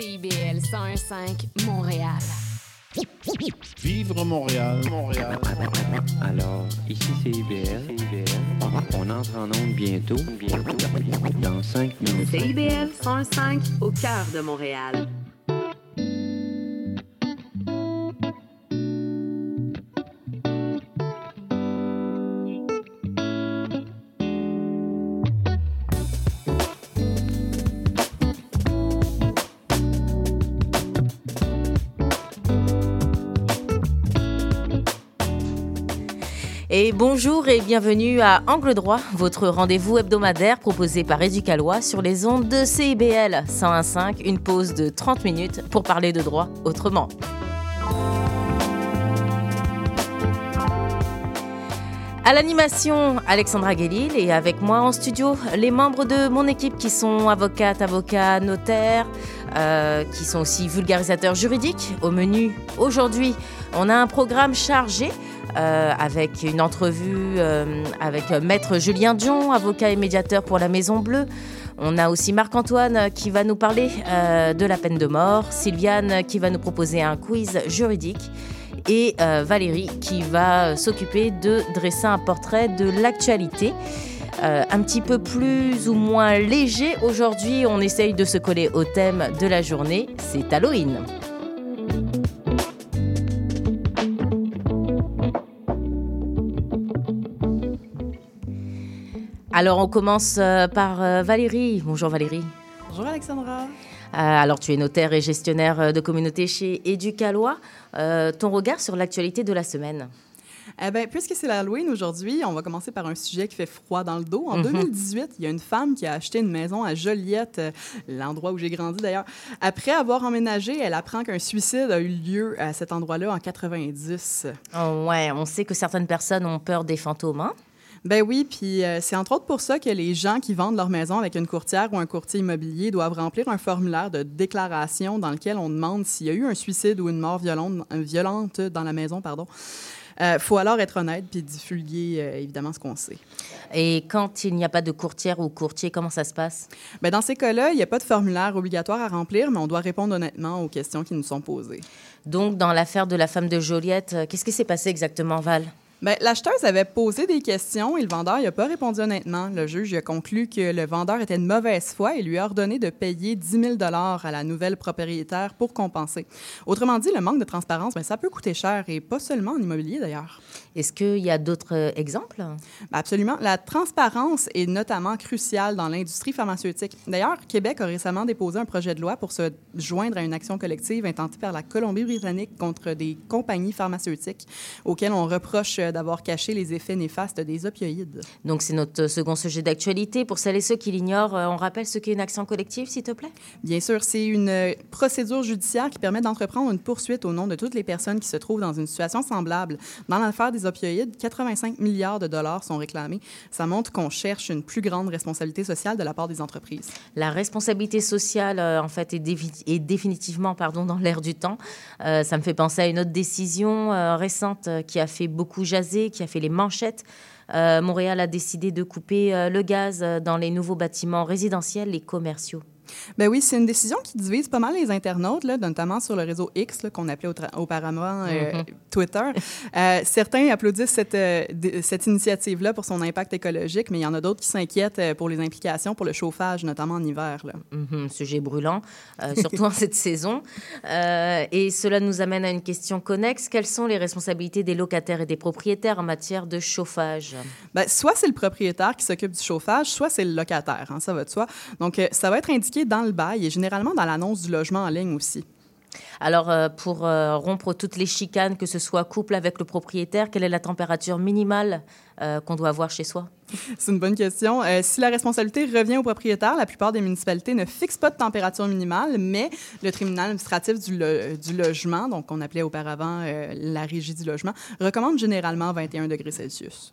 CIBL 101.5 Montréal. Vivre Montréal, Montréal. Alors, ici c'est IBL. On entre en onde bientôt, bientôt, dans 5 minutes. CIBL 105 au cœur de Montréal. Et bonjour et bienvenue à Angle Droit, votre rendez-vous hebdomadaire proposé par Éducalois sur les ondes de CIBL 101.5, une pause de 30 minutes pour parler de droit autrement. À l'animation, Alexandra Guélil et avec moi en studio, les membres de mon équipe qui sont avocates, avocats, notaires, euh, qui sont aussi vulgarisateurs juridiques. Au menu, aujourd'hui, on a un programme chargé euh, avec une entrevue euh, avec Maître Julien Dion, avocat et médiateur pour la Maison Bleue. On a aussi Marc-Antoine qui va nous parler euh, de la peine de mort, Sylviane qui va nous proposer un quiz juridique et euh, Valérie qui va s'occuper de dresser un portrait de l'actualité. Euh, un petit peu plus ou moins léger. Aujourd'hui, on essaye de se coller au thème de la journée, c'est Halloween. Alors, on commence euh, par euh, Valérie. Bonjour Valérie. Bonjour Alexandra. Euh, alors, tu es notaire et gestionnaire de communauté chez Éducalois. Euh, ton regard sur l'actualité de la semaine? Eh ben, puisque c'est l'Halloween aujourd'hui, on va commencer par un sujet qui fait froid dans le dos. En Mhm. 2018, il y a une femme qui a acheté une maison à Joliette, euh, l'endroit où j'ai grandi d'ailleurs. Après avoir emménagé, elle apprend qu'un suicide a eu lieu à cet endroit-là en 90. Oh, Ouais, on sait que certaines personnes ont peur des fantômes. hein? Ben oui, puis euh, c'est entre autres pour ça que les gens qui vendent leur maison avec une courtière ou un courtier immobilier doivent remplir un formulaire de déclaration dans lequel on demande s'il y a eu un suicide ou une mort violente, euh, violente dans la maison, pardon. Euh, faut alors être honnête puis divulguer euh, évidemment ce qu'on sait. Et quand il n'y a pas de courtière ou courtier, comment ça se passe? Ben, dans ces cas-là, il n'y a pas de formulaire obligatoire à remplir, mais on doit répondre honnêtement aux questions qui nous sont posées. Donc, dans l'affaire de la femme de Joliette, qu'est-ce qui s'est passé exactement, Val? Ben, L'acheteuse avait posé des questions et le vendeur n'a pas répondu honnêtement. Le juge a conclu que le vendeur était de mauvaise foi et lui a ordonné de payer 10 000 à la nouvelle propriétaire pour compenser. Autrement dit, le manque de transparence, ben, ça peut coûter cher et pas seulement en immobilier d'ailleurs. Est-ce qu'il y a d'autres euh, exemples? Ben, absolument. La transparence est notamment cruciale dans l'industrie pharmaceutique. D'ailleurs, Québec a récemment déposé un projet de loi pour se joindre à une action collective intentée par la Colombie-Britannique contre des compagnies pharmaceutiques auxquelles on reproche euh, d'avoir caché les effets néfastes des opioïdes. Donc, c'est notre second sujet d'actualité. Pour celles et ceux qui l'ignorent, euh, on rappelle ce qu'est une action collective, s'il te plaît? Bien sûr, c'est une euh, procédure judiciaire qui permet d'entreprendre une poursuite au nom de toutes les personnes qui se trouvent dans une situation semblable. Dans l'affaire des opioïdes, 85 milliards de dollars sont réclamés. Ça montre qu'on cherche une plus grande responsabilité sociale de la part des entreprises. La responsabilité sociale, euh, en fait, est, défi- est définitivement pardon, dans l'air du temps. Euh, ça me fait penser à une autre décision euh, récente euh, qui a fait beaucoup jaser, qui a fait les manchettes. Euh, Montréal a décidé de couper euh, le gaz euh, dans les nouveaux bâtiments résidentiels et commerciaux. Ben oui, c'est une décision qui divise pas mal les internautes, là, notamment sur le réseau X, qu'on appelait auparavant euh, Twitter. Euh, certains applaudissent cette, euh, cette initiative-là pour son impact écologique, mais il y en a d'autres qui s'inquiètent pour les implications pour le chauffage, notamment en hiver. Là. Mhm, sujet brûlant, surtout en cette saison. Et cela nous amène à une question connexe. Quelles sont les responsabilités des locataires et des propriétaires en matière de chauffage? Ben, soit c'est le propriétaire qui s'occupe du chauffage, soit c'est le locataire, hein, ça va de soi. Donc, ça va être indiqué dans le bail et généralement dans l'annonce du logement en ligne aussi. Alors, euh, pour euh, rompre toutes les chicanes, que ce soit couple avec le propriétaire, quelle est la température minimale euh, qu'on doit avoir chez soi? C'est une bonne question. Si la responsabilité revient au propriétaire, la plupart des municipalités ne fixent pas de température minimale, mais le tribunal administratif du, lo- du logement, donc qu'on appelait auparavant la régie du logement, recommande généralement 21 degrés Celsius.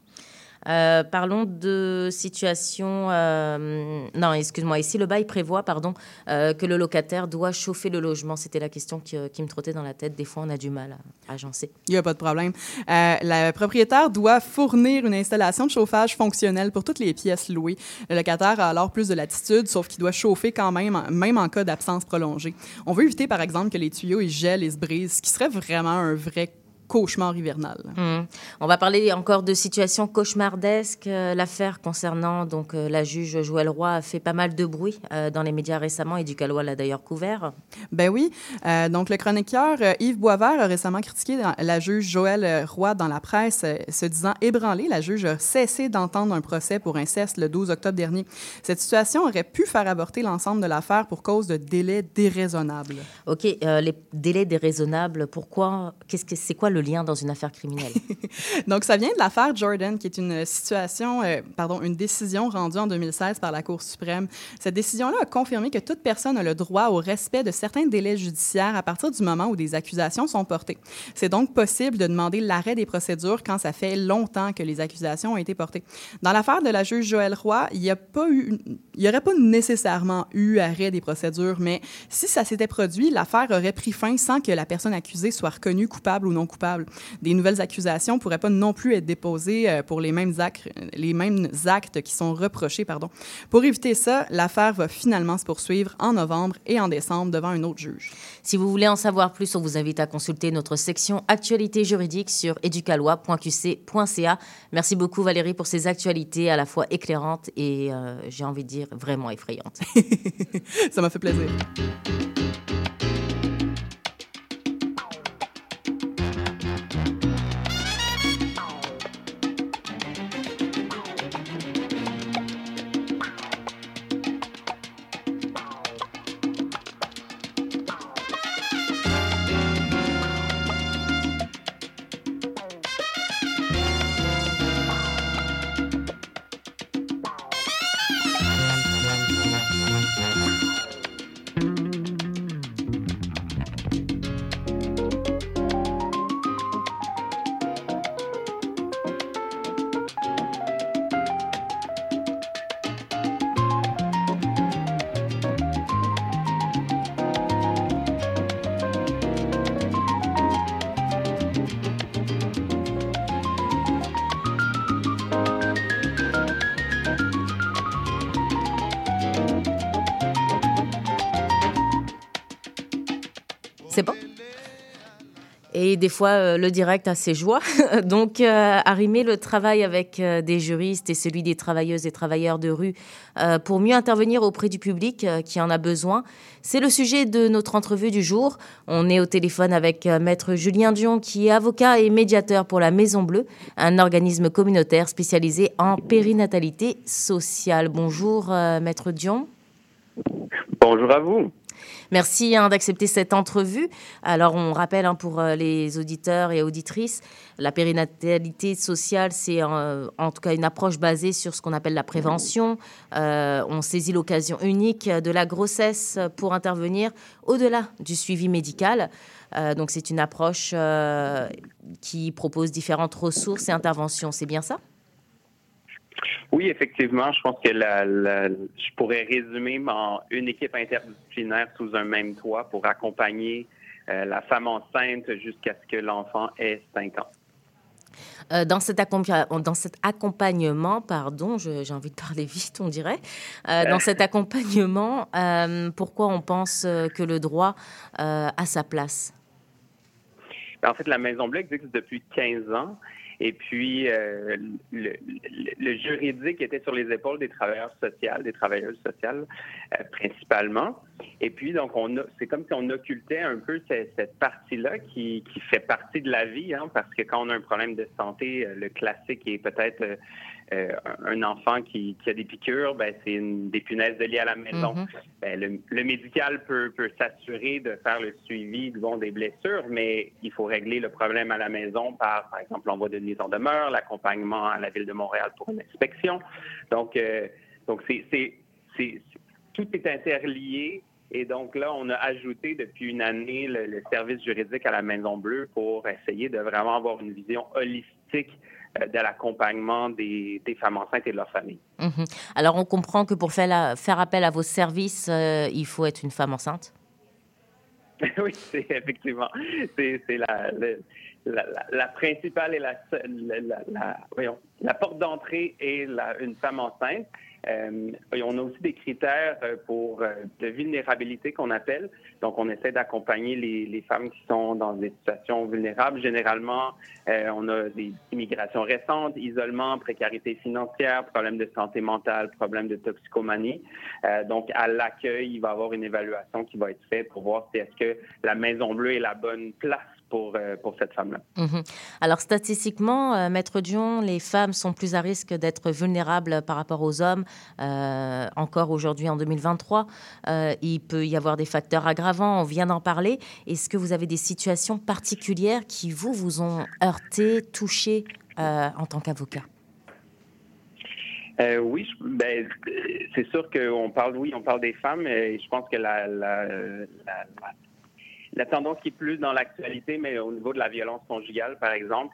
Euh, parlons de situation. euh, non, excuse-moi. Ici, le bail prévoit, pardon, euh, que le locataire doit chauffer le logement. C'était la question qui, qui me trottait dans la tête. Des fois, on a du mal à agencer. Il n'y a pas de problème. Le propriétaire doit fournir une installation de chauffage fonctionnelle pour toutes les pièces louées. Le locataire a alors plus de latitude, sauf qu'il doit chauffer quand même, même en cas d'absence prolongée. On veut éviter, par exemple, que les tuyaux ils gèlent et se brisent, ce qui serait vraiment un vrai cauchemar hivernal. Hum. On va parler encore de situations cauchemardesques. Euh, L'affaire concernant donc euh, la juge Joëlle Roy a fait pas mal de bruit euh, dans les médias récemment et du Calois l'a d'ailleurs couvert. Ben oui. Euh, donc, le chroniqueur Yves Boisvert a récemment critiqué la juge Joëlle Roy dans la presse, se disant ébranlée. La juge a cessé d'entendre un procès pour inceste le 12 octobre dernier. Cette situation aurait pu faire avorter l'ensemble de l'affaire pour cause de délais déraisonnables. Ok, euh, les délais déraisonnables. Pourquoi Qu'est-ce que c'est quoi le lien dans une affaire criminelle Donc, ça vient de l'affaire Jordan, qui est une situation, euh, pardon, une décision rendue en 2016 par la Cour suprême. Cette décision-là a confirmé que toute personne a le droit au respect de certains délais judiciaires à partir du moment où des accusations sont portées. C'est donc possible de demander l'arrêt des procédures quand ça fait longtemps que les accusations ont été portées. Dans l'affaire de la juge Joëlle Roy, il n'y a pas eu, il y aurait pas nécessairement eu arrêt des procédures, mais si ça s'était produit, l'affaire aurait pris fin sans que la personne accusée soit reconnue coupable ou non coupable. Des nouvelles accusations pourraient pas non plus être déposées euh, pour les mêmes actes, les mêmes actes qui sont reprochés, pardon. Pour éviter ça, l'affaire va finalement se poursuivre en novembre et en décembre devant un autre juge. Si vous voulez en savoir plus, on vous invite à consulter notre section actualité juridique sur educalois.qc.ca. Merci beaucoup Valérie pour ces actualités à la fois éclairantes et, euh, j'ai envie de dire, vraiment effrayantes. Ça m'a fait plaisir. C'est et des fois, euh, le direct a ses joies. Donc, euh, arrimer le travail avec euh, des juristes et celui des travailleuses et travailleurs de rue pour mieux intervenir auprès du public qui en a besoin, c'est le sujet de notre entrevue du jour. On est au téléphone avec Maître Julien Dion, qui est avocat et médiateur pour la Maison Bleue, un organisme communautaire spécialisé en périnatalité sociale. Bonjour, Maître Dion. Bonjour à vous. Merci hein, d'accepter cette entrevue. Alors, on rappelle hein, pour euh, les auditeurs et auditrices, la périnatalité sociale, c'est euh, en tout cas une approche basée sur ce qu'on appelle la prévention. Euh, on saisit l'occasion unique de la grossesse pour intervenir au-delà du suivi médical. Donc, c'est une approche qui propose différentes ressources et interventions. C'est bien ça? Oui, effectivement, je pense que la, la- je pourrais résumer en une équipe interdisciplinaire sous un même toit pour accompagner euh, la femme enceinte jusqu'à ce que l'enfant ait 5 ans. Euh, dans, cet accompa- dans cet accompagnement, pardon, j'ai envie de parler vite, on dirait. Euh, dans cet accompagnement, pourquoi on pense que le droit a sa place? Ben, En fait, la Maison Bleue existe depuis 15 ans. Et puis, euh, le, le- le juridique était sur les épaules des travailleurs sociaux, des travailleuses sociales euh, principalement. Et puis, donc, on c'est comme si on occultait un peu cette, cette partie-là qui, qui fait partie de la vie, hein, parce que quand on a un problème de santé, euh, le classique est peut-être euh, un enfant qui, qui a des piqûres, ben, c'est une, des punaises de lit à la maison. Mhm. Ben, le, le médical peut, peut s'assurer de faire le suivi bon, des blessures, mais il faut régler le problème à la maison par, par exemple, l'envoi de mise en demeure, l'accompagnement à la ville de Montréal pour une inspection. Donc, euh, donc c'est, tout est interlié. Et donc là, on a ajouté depuis une année le, le service juridique à la Maison Bleue pour essayer de vraiment avoir une vision holistique de l'accompagnement des, des, femmes enceintes et de leurs familles. Mhm. Alors, on comprend que pour faire, la, faire appel à vos services, euh, il faut être une femme enceinte? Oui, c'est effectivement. C'est la, la, la, principale et la, la, voyons, la porte d'entrée est une femme enceinte. Euh, on a aussi des critères euh, pour euh, de vulnérabilité qu'on appelle. Donc, on essaie d'accompagner les, femmes qui sont dans des situations vulnérables. Généralement, euh, on a des immigrations récentes, isolement, précarité financière, problèmes de santé mentale, problèmes de toxicomanie. Donc, à l'accueil, il va y avoir une évaluation qui va être faite pour voir si est-ce que la Maison Bleue est la bonne place pour, euh, pour cette femme-là. Mhm. Alors, statistiquement, euh, Maître Dion, les femmes sont plus à risque d'être vulnérables par rapport aux hommes. Euh, encore aujourd'hui, en 2023, il peut y avoir des facteurs aggravants, on vient d'en parler. Est-ce que vous avez des situations particulières qui, vous, vous ont heurté, touché en tant qu'avocat? Euh, oui, ben, c'est sûr qu'on parle, oui, on parle des femmes, et je pense que la, la, la, la tendance qui est plus dans l'actualité, mais au niveau de la violence conjugale, par exemple,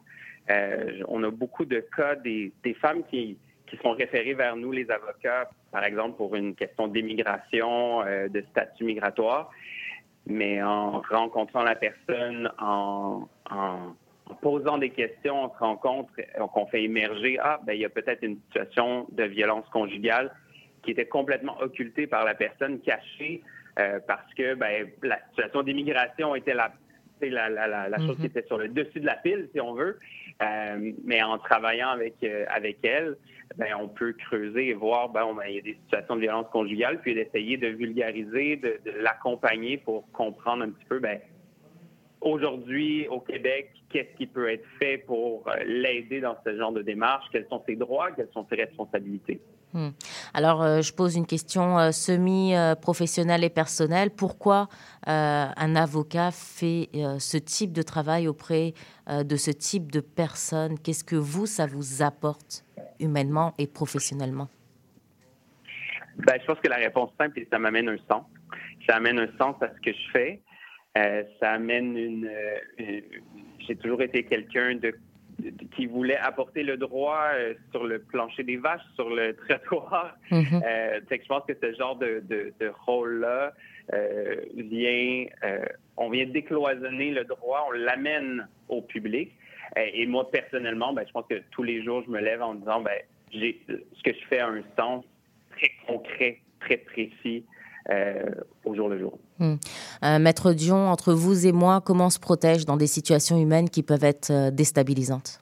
euh, on a beaucoup de cas des, femmes qui, qui sont référées vers nous, les avocats, par exemple, pour une question d'immigration, euh, de statut migratoire. Mais en rencontrant la personne, en, en, posant des questions, on se rend compte qu'on fait émerger, ah, ben, il y a peut-être une situation de violence conjugale qui était complètement occultée par la personne, cachée, euh, parce que ben, la situation d'immigration était la, la, la, la chose qui mhm. était sur le dessus de la pile, si on veut. Euh, mais en travaillant avec, euh, avec elle, ben, on peut creuser et voir, ben, ben, il y a des situations de violence conjugale, puis d'essayer de vulgariser, de, de l'accompagner pour comprendre un petit peu, ben, aujourd'hui, au Québec, qu'est-ce qui peut être fait pour l'aider dans ce genre de démarche, quels sont ses droits, quelles sont ses responsabilités? Hmm. Alors, euh, je pose une question euh, semi-professionnelle et personnelle. Pourquoi euh, un avocat fait ce type de travail auprès de ce type de personnes? Qu'est-ce que vous, ça vous apporte humainement et professionnellement? Ben, Je pense que la réponse simple, c'est ça m'amène un sens. Ça amène un sens à ce que je fais. ça amène une j'ai toujours été quelqu'un de qui voulait apporter le droit euh, sur le plancher des vaches, sur le trottoir. Mm-hmm. Euh, je pense que ce genre de, de, de rôle-là euh, vient, on vient décloisonner le droit, on l'amène au public. Et moi, personnellement, ben, je pense que tous les jours, je me lève en me disant, ben, j'ai, ce que je fais a un sens très concret, très précis. Au jour le jour. Hmm. Euh, Maître Dion, entre vous et moi, comment on se protège dans des situations humaines qui peuvent être euh, déstabilisantes?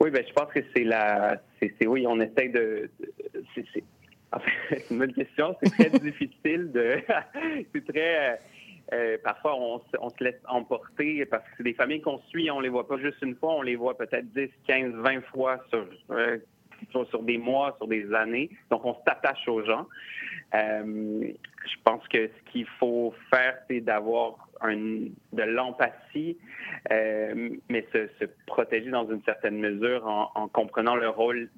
Oui, ben, je pense que c'est la. C'est, oui, on essaie de. c'est, une bonne question. C'est très difficile de. c'est très. parfois, on, on, se laisse emporter parce que c'est des familles qu'on suit, on les voit pas juste une fois, on les voit peut-être 10, 15, 20 fois sur sur, des mois, sur des années. Donc, on s'attache aux gens. Euh, je pense que ce qu'il faut faire, c'est d'avoir de l'empathie, euh, mais se, protéger dans une certaine mesure en comprenant le rôle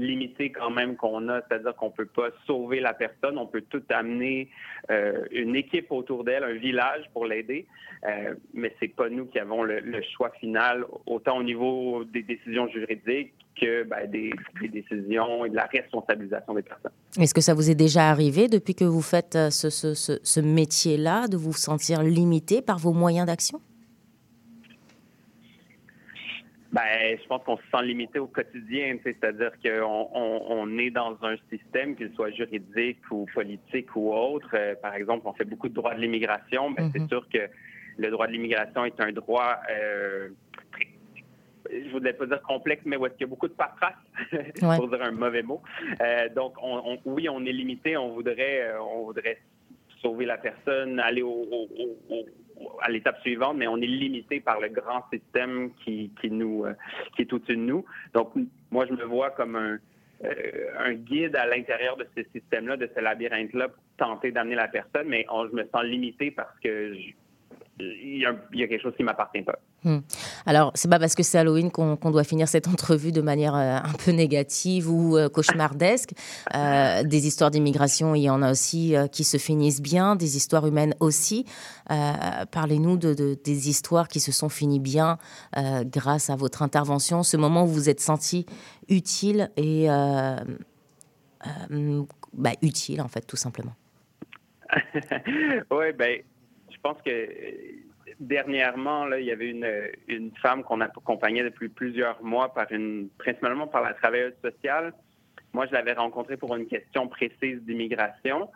limité quand même qu'on a, c'est-à-dire qu'on peut pas sauver la personne, on peut tout amener euh, une équipe autour d'elle, un village pour l'aider, euh, mais c'est pas nous qui avons le, choix final, autant au niveau des décisions juridiques que ben, des, décisions et de la responsabilisation des personnes. Est-ce que ça vous est déjà arrivé depuis que vous faites euh, ce métier-là, de vous sentir limité par vos moyens d'action? Ben, je pense qu'on se sent limité au quotidien, c'est-à-dire qu'on on, on, est dans un système, qu'il soit juridique ou politique ou autre. Euh, par exemple, on fait beaucoup de droits de l'immigration, mais c'est mhm. sûr que le droit de l'immigration est un droit, euh, je voudrais pas dire complexe, mais où est-ce qu'il y a beaucoup de paperasse, ouais. pour dire un mauvais mot. Euh, donc, on, on, oui, on est limité, on voudrait, euh, on voudrait sauver la personne, aller au, au, au à l'étape suivante, mais on est limité par le grand système qui, qui nous euh, qui est au-dessus de nous. Donc, moi, je me vois comme un, euh, un guide à l'intérieur de ce système-là, de ce labyrinthe-là, pour tenter d'amener la personne, mais on, je me sens limité parce que je, il y, a, il y, a, quelque chose qui m'appartient pas. Hmm. Alors, c'est pas parce que c'est Halloween qu'on qu doit finir cette entrevue de manière euh, un peu négative ou euh, cauchemardesque. Euh, des histoires d'immigration, il y en a aussi qui se finissent bien, des histoires humaines aussi. Parlez-nous de, de, des histoires qui se sont finies bien grâce à votre intervention, ce moment où vous vous êtes senti utile et bah, utile, en fait, tout simplement. oui, ben je pense que dernièrement, là, il y avait une, une femme qu'on accompagnait depuis plusieurs mois par une, principalement par la travailleuse sociale. Moi, je l'avais rencontrée pour une question précise d'immigration.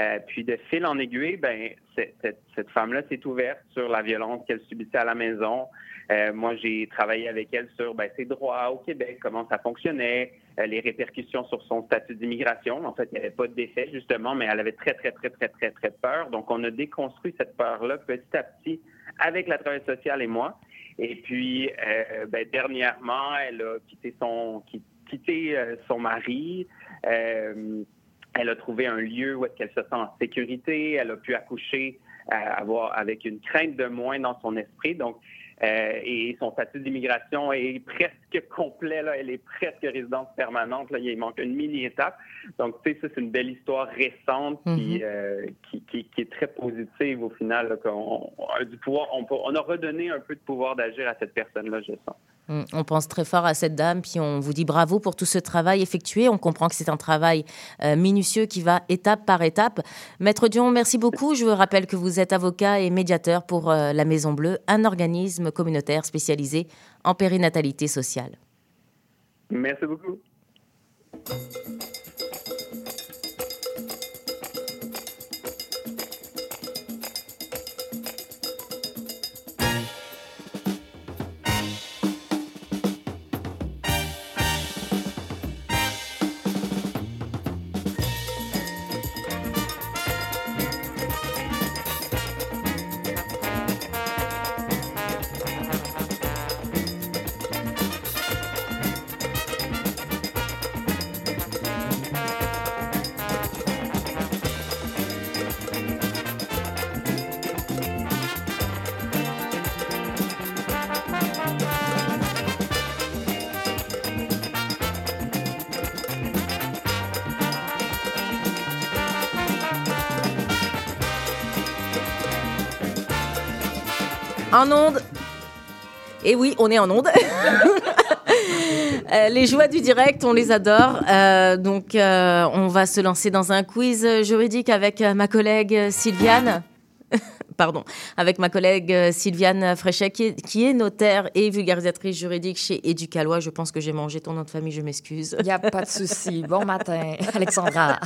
Euh, puis de fil en aiguille, ben cette femme-là s'est ouverte sur la violence qu'elle subissait à la maison. Euh, moi, j'ai travaillé avec elle sur ben, ses droits au Québec, comment ça fonctionnait, euh, les répercussions sur son statut d'immigration. En fait, il n'y avait pas d'effet justement, mais elle avait très très très très très très peur. Donc, on a déconstruit cette peur-là petit à petit avec la travail sociale et moi. Et puis, euh, ben, dernièrement, elle a quitté son quitté son mari. Elle a trouvé un lieu où elle se sent en sécurité. Elle a pu accoucher avoir avec une crainte de moins dans son esprit. Donc, euh, et son statut d'immigration est presque complet. Là. Elle est presque résidence permanente. Là. Il manque une mini-étape. Donc, tu sais, ça, c'est une belle histoire récente qui, mm -hmm. euh, qui, qui, qui, est très positive au final. Là, on, on, du pouvoir, on, on a redonné un peu de pouvoir d'agir à cette personne-là, je sens. On pense très fort à cette dame, puis on vous dit bravo pour tout ce travail effectué. On comprend que c'est un travail euh, minutieux qui va étape par étape. Maître Dion, merci beaucoup. Je vous rappelle que vous êtes avocat et médiateur pour euh, la Maison Bleue, un organisme communautaire spécialisé en périnatalité sociale. Merci beaucoup. En onde. Et oui, on est en onde. euh, les joies du direct, on les adore. Euh, donc, euh, on va se lancer dans un quiz juridique avec ma collègue Sylviane. Pardon, avec ma collègue Sylviane Fréchet, qui est, qui est, notaire et vulgarisatrice juridique chez Éducalois. Je pense que j'ai mangé ton nom de famille, je m'excuse. Il n'y a pas de souci. Bon matin, Alexandra.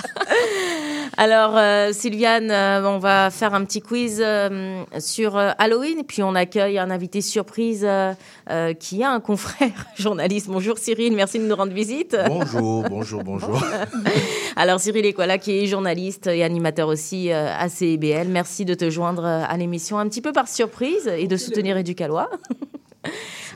Alors, euh, Sylviane, euh, on va faire un petit quiz euh, sur Halloween, et puis on accueille un invité surprise qui est un confrère journaliste. Bonjour Cyril, merci de nous rendre visite. Bonjour, bonjour, bonjour. Alors Cyril Equala, qui est journaliste et animateur aussi à CIBL, merci de te joindre à l'émission un petit peu par surprise et de soutenir Éducalois.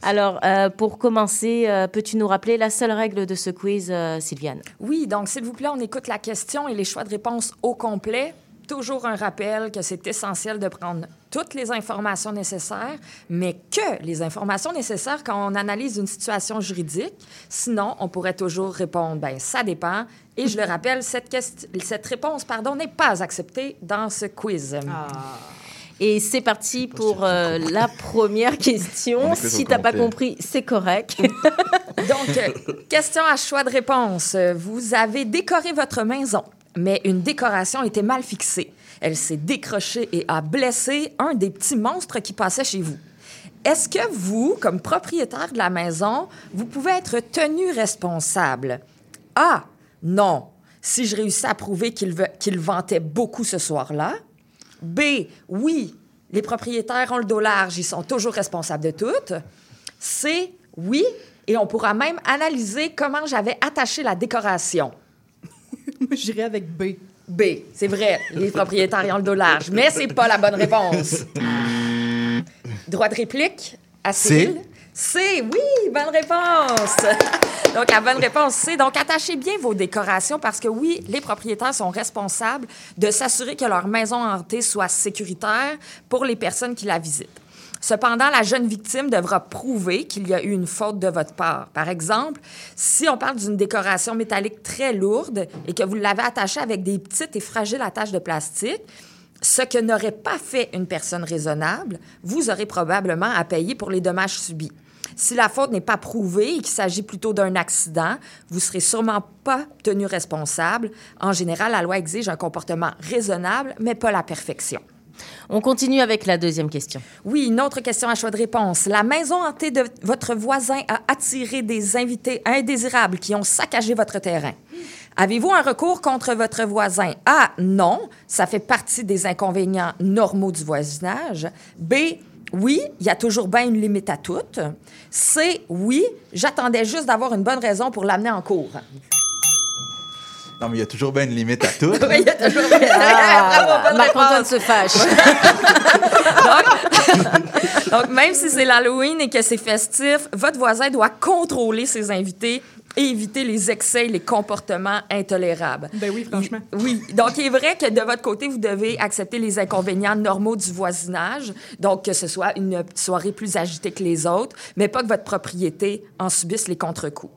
Alors, euh, pour commencer, euh, peux-tu nous rappeler la seule règle de ce quiz, euh, Sylviane? Oui, donc s'il vous plaît, on écoute la question et les choix de réponse au complet. Toujours un rappel que c'est essentiel de prendre toutes les informations nécessaires, mais que les informations nécessaires quand on analyse une situation juridique. Sinon, on pourrait toujours répondre, ben ça dépend. Et je le rappelle, cette, cette réponse, pardon, n'est pas acceptée dans ce quiz. Ah. Et c'est parti pour euh, la première question. Si t'as pas compris, c'est correct. Donc, euh, question à choix de réponse. Vous avez décoré votre maison, mais une décoration était mal fixée. Elle s'est décrochée et a blessé un des petits monstres qui passaient chez vous. Est-ce que vous, comme propriétaire de la maison, vous pouvez être tenu responsable? A. Non. Si je réussis à prouver qu'il qu ventait beaucoup ce soir-là. B, oui, les propriétaires ont le dos large, ils sont toujours responsables de tout. C, oui, et on pourra même analyser comment j'avais attaché la décoration. Moi, j'irais avec B. B, c'est vrai, les propriétaires ont le dos large, mais c'est pas la bonne réponse. Droit de réplique à Cyril. C'est oui, bonne réponse. donc la bonne réponse c'est donc attachez bien vos décorations parce que oui, les propriétaires sont responsables de s'assurer que leur maison hantée soit sécuritaire pour les personnes qui la visitent. Cependant, la jeune victime devra prouver qu'il y a eu une faute de votre part. Par exemple, si on parle d'une décoration métallique très lourde et que vous l'avez attachée avec des petites et fragiles attaches de plastique, ce que n'aurait pas fait une personne raisonnable, vous aurez probablement à payer pour les dommages subis. Si la faute n'est pas prouvée et qu'il s'agit plutôt d'un accident, vous serez sûrement pas tenu responsable. En général, la loi exige un comportement raisonnable, mais pas la perfection. On continue avec la deuxième question. Oui, une autre question à choix de réponse. La maison hantée de votre voisin a attiré des invités indésirables qui ont saccagé votre terrain. Avez-vous un recours contre votre voisin? A. Non, ça fait partie des inconvénients normaux du voisinage. B. Oui, il y a toujours bien une limite à tout. C. Oui, j'attendais juste d'avoir une bonne raison pour l'amener en cours. Non, mais il y a toujours bien une limite à tout. oui, il y a toujours bien. Ah, Marc-Antoine se fâche. Donc, même si c'est l'Halloween et que c'est festif, votre voisin doit contrôler ses invités et éviter les excès et les comportements intolérables. Ben oui, franchement. Oui. Donc, il est vrai que de votre côté, vous devez accepter les inconvénients normaux du voisinage. Donc, que ce soit une soirée plus agitée que les autres, mais pas que votre propriété en subisse les contre-coups.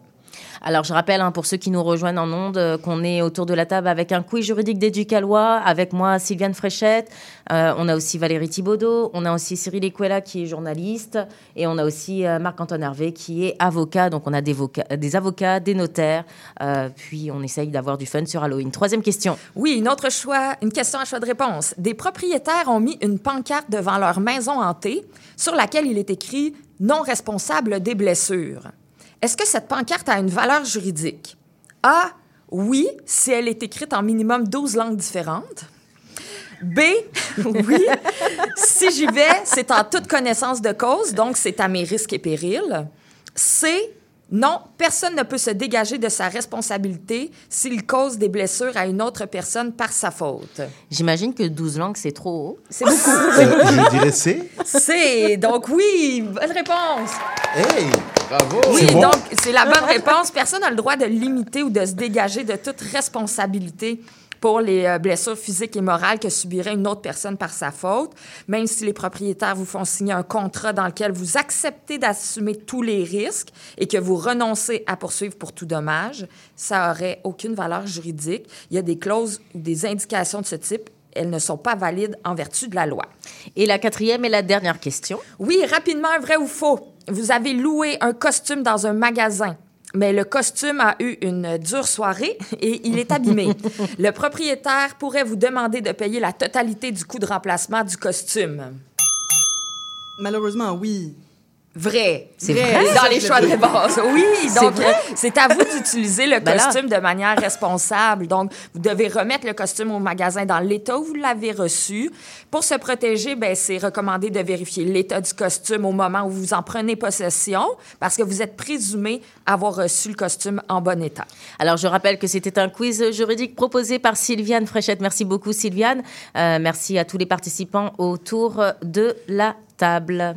Alors, je rappelle, hein, pour ceux qui nous rejoignent en ondes, euh, qu'on est autour de la table avec un quiz juridique d'Éducalois, avec moi, Sylviane Fréchette. Euh, on a aussi Valérie Thibaudot. On a aussi Cyril Equella, qui est journaliste. Et on a aussi euh, Marc-Antoine Hervé, qui est avocat. Donc, on a des, voca- des avocats, des notaires. Puis, on essaye d'avoir du fun sur Halloween. Troisième question. Oui, une autre choix, une question à choix de réponse. Des propriétaires ont mis une pancarte devant leur maison hantée sur laquelle il est écrit non responsable des blessures. Est-ce que cette pancarte a une valeur juridique? A. Oui, si elle est écrite en minimum 12 langues différentes. B. Oui, si j'y vais, c'est en toute connaissance de cause, donc c'est à mes risques et périls. C. Non, personne ne peut se dégager de sa responsabilité s'il cause des blessures à une autre personne par sa faute. J'imagine que 12 langues, c'est trop haut. C'est beaucoup. Euh, je dirais C. C. Donc oui, bonne réponse. Hey, bravo. Oui, bon. donc c'est la bonne réponse. Personne n'a le droit de limiter ou de se dégager de toute responsabilité pour les euh, blessures physiques et morales que subirait une autre personne par sa faute, même si les propriétaires vous font signer un contrat dans lequel vous acceptez d'assumer tous les risques et que vous renoncez à poursuivre pour tout dommage, ça aurait aucune valeur juridique. Il y a des clauses ou des indications de ce type, elles ne sont pas valides en vertu de la loi. Et la quatrième et la dernière question. Oui, rapidement, vrai ou faux. Vous avez loué un costume dans un magasin, mais le costume a eu une dure soirée et il est abîmé. le propriétaire pourrait vous demander de payer la totalité du coût de remplacement du costume. Malheureusement, oui. Vrai. C'est Vrai. Dans les choix de réponse. Oui, donc c'est à vous d'utiliser le Ben là. costume de manière responsable. Donc, vous devez remettre le costume au magasin dans l'état où vous l'avez reçu. Pour se protéger, ben, c'est recommandé de vérifier l'état du costume au moment où vous en prenez possession parce que vous êtes présumé avoir reçu le costume en bon état. Alors, je rappelle que c'était un quiz juridique proposé par Sylviane Fréchette. Merci beaucoup, Sylviane. Euh, merci à tous les participants autour de la table.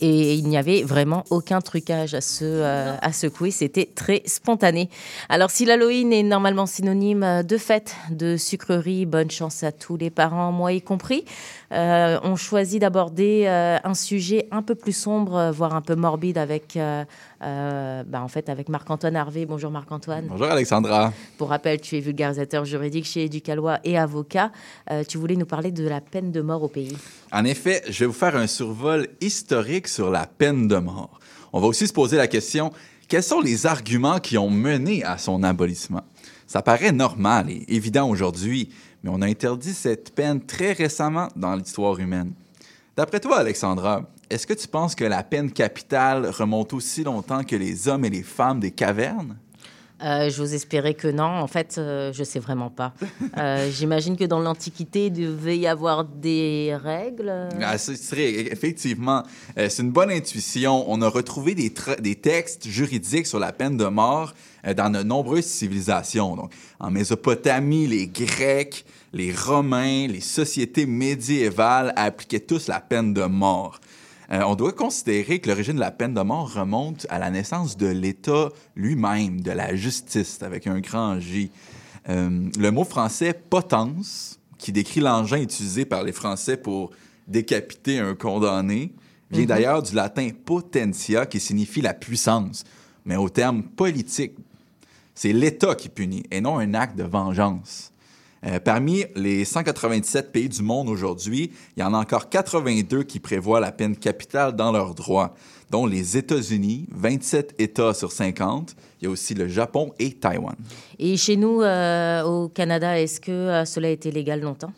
Et il n'y avait vraiment aucun trucage à ce, euh, à ce quiz. C'était très spontané. Alors, si l'Halloween est normalement synonyme de fête, de sucrerie, bonne chance à tous les parents, moi y compris, on choisit d'aborder euh, un sujet un peu plus sombre, euh, voire un peu morbide avec, euh, euh, bah, en fait, avec Marc-Antoine Harvé. Bonjour Marc-Antoine. Bonjour Alexandra. Pour rappel, tu es vulgarisateur juridique chez Éducalois et avocat. Euh, tu voulais nous parler de la peine de mort au pays. En effet, je vais vous faire un survol historique sur la peine de mort. On va aussi se poser la question, quels sont les arguments qui ont mené à son abolissement? Ça paraît normal et évident aujourd'hui, mais on a interdit cette peine très récemment dans l'histoire humaine. D'après toi, Alexandra, est-ce que tu penses que la peine capitale remonte aussi longtemps que les hommes et les femmes des cavernes? Euh, J'ose espérer que non. En fait, euh, je sais vraiment pas. Euh, J'imagine que dans l'Antiquité, il devait y avoir des règles. Ah, ce serait effectivement, euh, c'est une bonne intuition. On a retrouvé des, des textes juridiques sur la peine de mort dans de nombreuses civilisations. Donc, en Mésopotamie, les Grecs, les Romains, les sociétés médiévales appliquaient tous la peine de mort. Euh, on doit considérer que l'origine de la peine de mort remonte à la naissance de l'État lui-même, de la justice, avec un grand J. Euh, le mot français potence, qui décrit l'engin utilisé par les Français pour décapiter un condamné, vient d'ailleurs du latin potentia, qui signifie la puissance. Mais au terme politique, c'est l'État qui punit et non un acte de vengeance. Euh, parmi les 197 pays du monde aujourd'hui, il y en a encore 82 qui prévoient la peine capitale dans leurs droits, dont les États-Unis, 27 États sur 50. Il y a aussi le Japon et Taïwan. Et chez nous, euh, au Canada, est-ce que euh, cela a été légal longtemps?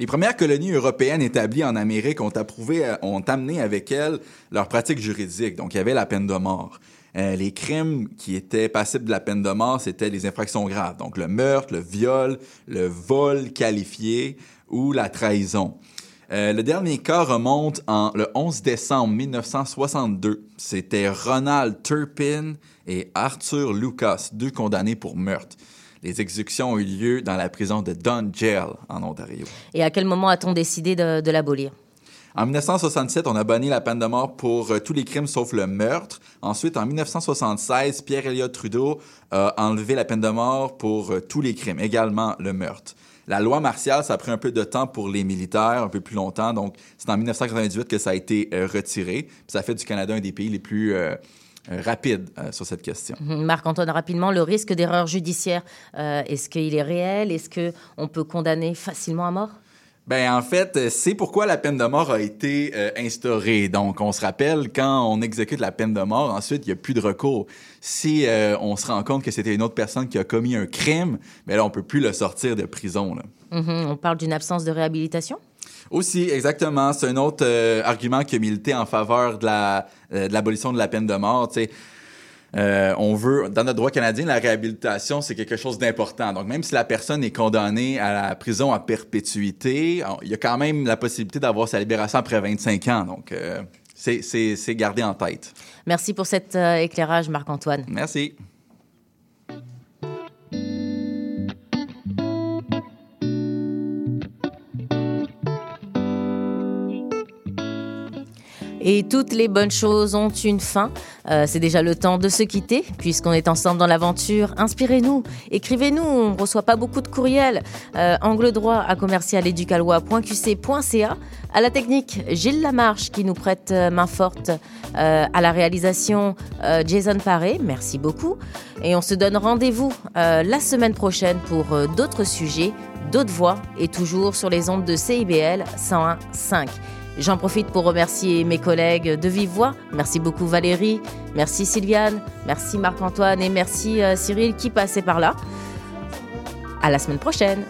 Les premières colonies européennes établies en Amérique ont, approuvé, ont amené avec elles leurs pratiques juridiques. Donc, il y avait la peine de mort. Euh, les crimes qui étaient passibles de la peine de mort, c'était les infractions graves. Donc, le meurtre, le viol, le vol qualifié ou la trahison. Euh, le dernier cas remonte en le 11 décembre 1962. C'était Ronald Turpin et Arthur Lucas, deux condamnés pour meurtre. Les exécutions ont eu lieu dans la prison de Don Jail, en Ontario. Et à quel moment a-t-on décidé de, de l'abolir? En 1967, on a banni la peine de mort pour euh, tous les crimes sauf le meurtre. Ensuite, en 1976, Pierre Elliott Trudeau a enlevé la peine de mort pour euh, tous les crimes, également le meurtre. La loi martiale, ça a pris un peu de temps pour les militaires, un peu plus longtemps. Donc, c'est en 1998 que ça a été euh, retiré. Ça fait du Canada un des pays les plus euh, euh, rapides euh, sur cette question. Mhm. Marc-Antoine, rapidement, le risque d'erreur judiciaire, euh, est-ce qu'il est réel? Est-ce qu'on peut condamner facilement à mort? Ben en fait, euh, c'est pourquoi la peine de mort a été euh, instaurée. Donc, on se rappelle quand on exécute la peine de mort, ensuite il n'y a plus de recours. Si euh, on se rend compte que c'était une autre personne qui a commis un crime, ben là on peut plus le sortir de prison. Là. Mhm. On parle d'une absence de réhabilitation? Aussi, exactement, c'est un autre euh, argument qui a milité en faveur de la euh, de l'abolition de la peine de mort. Euh, on veut, dans notre droit canadien, la réhabilitation, c'est quelque chose d'important. Donc, même si la personne est condamnée à la prison à perpétuité, on- il y a quand même la possibilité d'avoir sa libération après 25 ans. Donc, euh, c'est- c'est c'est gardé en tête. Merci pour cet euh, éclairage, Marc-Antoine. Merci. Et toutes les bonnes choses ont une fin. Euh, c'est déjà le temps de se quitter, puisqu'on est ensemble dans l'aventure. Inspirez-nous, écrivez-nous, on ne reçoit pas beaucoup de courriels. Euh, angle droit à commercialeducalois.qc.ca. À la technique, Gilles Lamarche qui nous prête euh, main forte. À la réalisation, Jason Paré, merci beaucoup. Et on se donne rendez-vous la semaine prochaine pour d'autres sujets, d'autres voix, et toujours sur les ondes de CIBL 101.5. J'en profite pour remercier mes collègues de vive. Merci beaucoup Valérie, merci Sylviane, merci Marc-Antoine et merci euh, Cyril qui passait par là. À la semaine prochaine.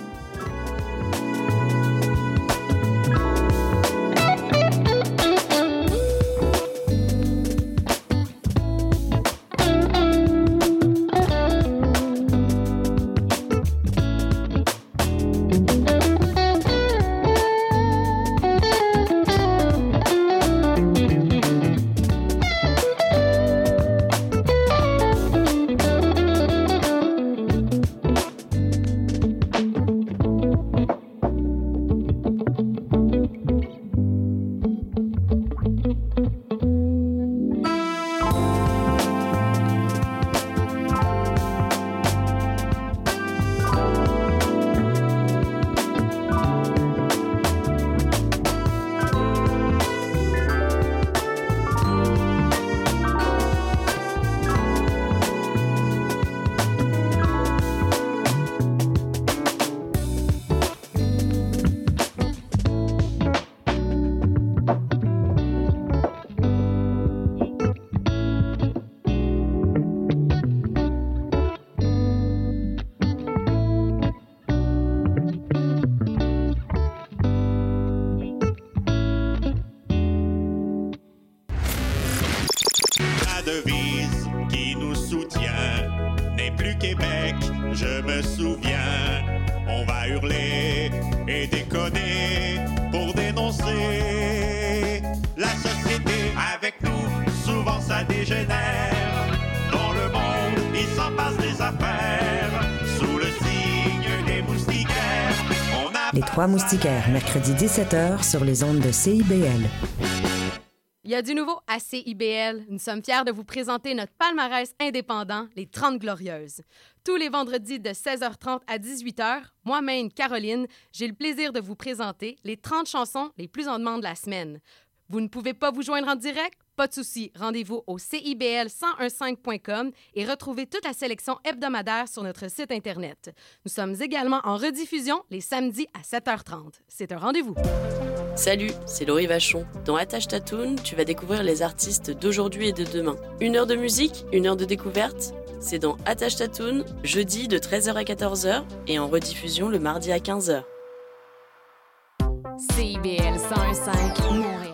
Moustiquaires, mercredi 17h sur les ondes de CIBL. Il y a du nouveau à CIBL. Nous sommes fiers de vous présenter notre palmarès indépendant, les 30 Glorieuses. Tous les vendredis de 16h30 à 18h, moi-même, Caroline, j'ai le plaisir de vous présenter les 30 chansons les plus en demande de la semaine. Vous ne pouvez pas vous joindre en direct? Pas de souci. Rendez-vous au CIBL1015.com et retrouvez toute la sélection hebdomadaire sur notre site Internet. Nous sommes également en rediffusion les samedis à 7h30. C'est un rendez-vous. Salut, c'est Laurie Vachon. Dans Attache Tatoon, tu vas découvrir les artistes d'aujourd'hui et de demain. Une heure de musique, une heure de découverte? C'est dans Attache Tatoon, jeudi de 13h à 14h et en rediffusion le mardi à 15h. CIBL 1015 Montréal.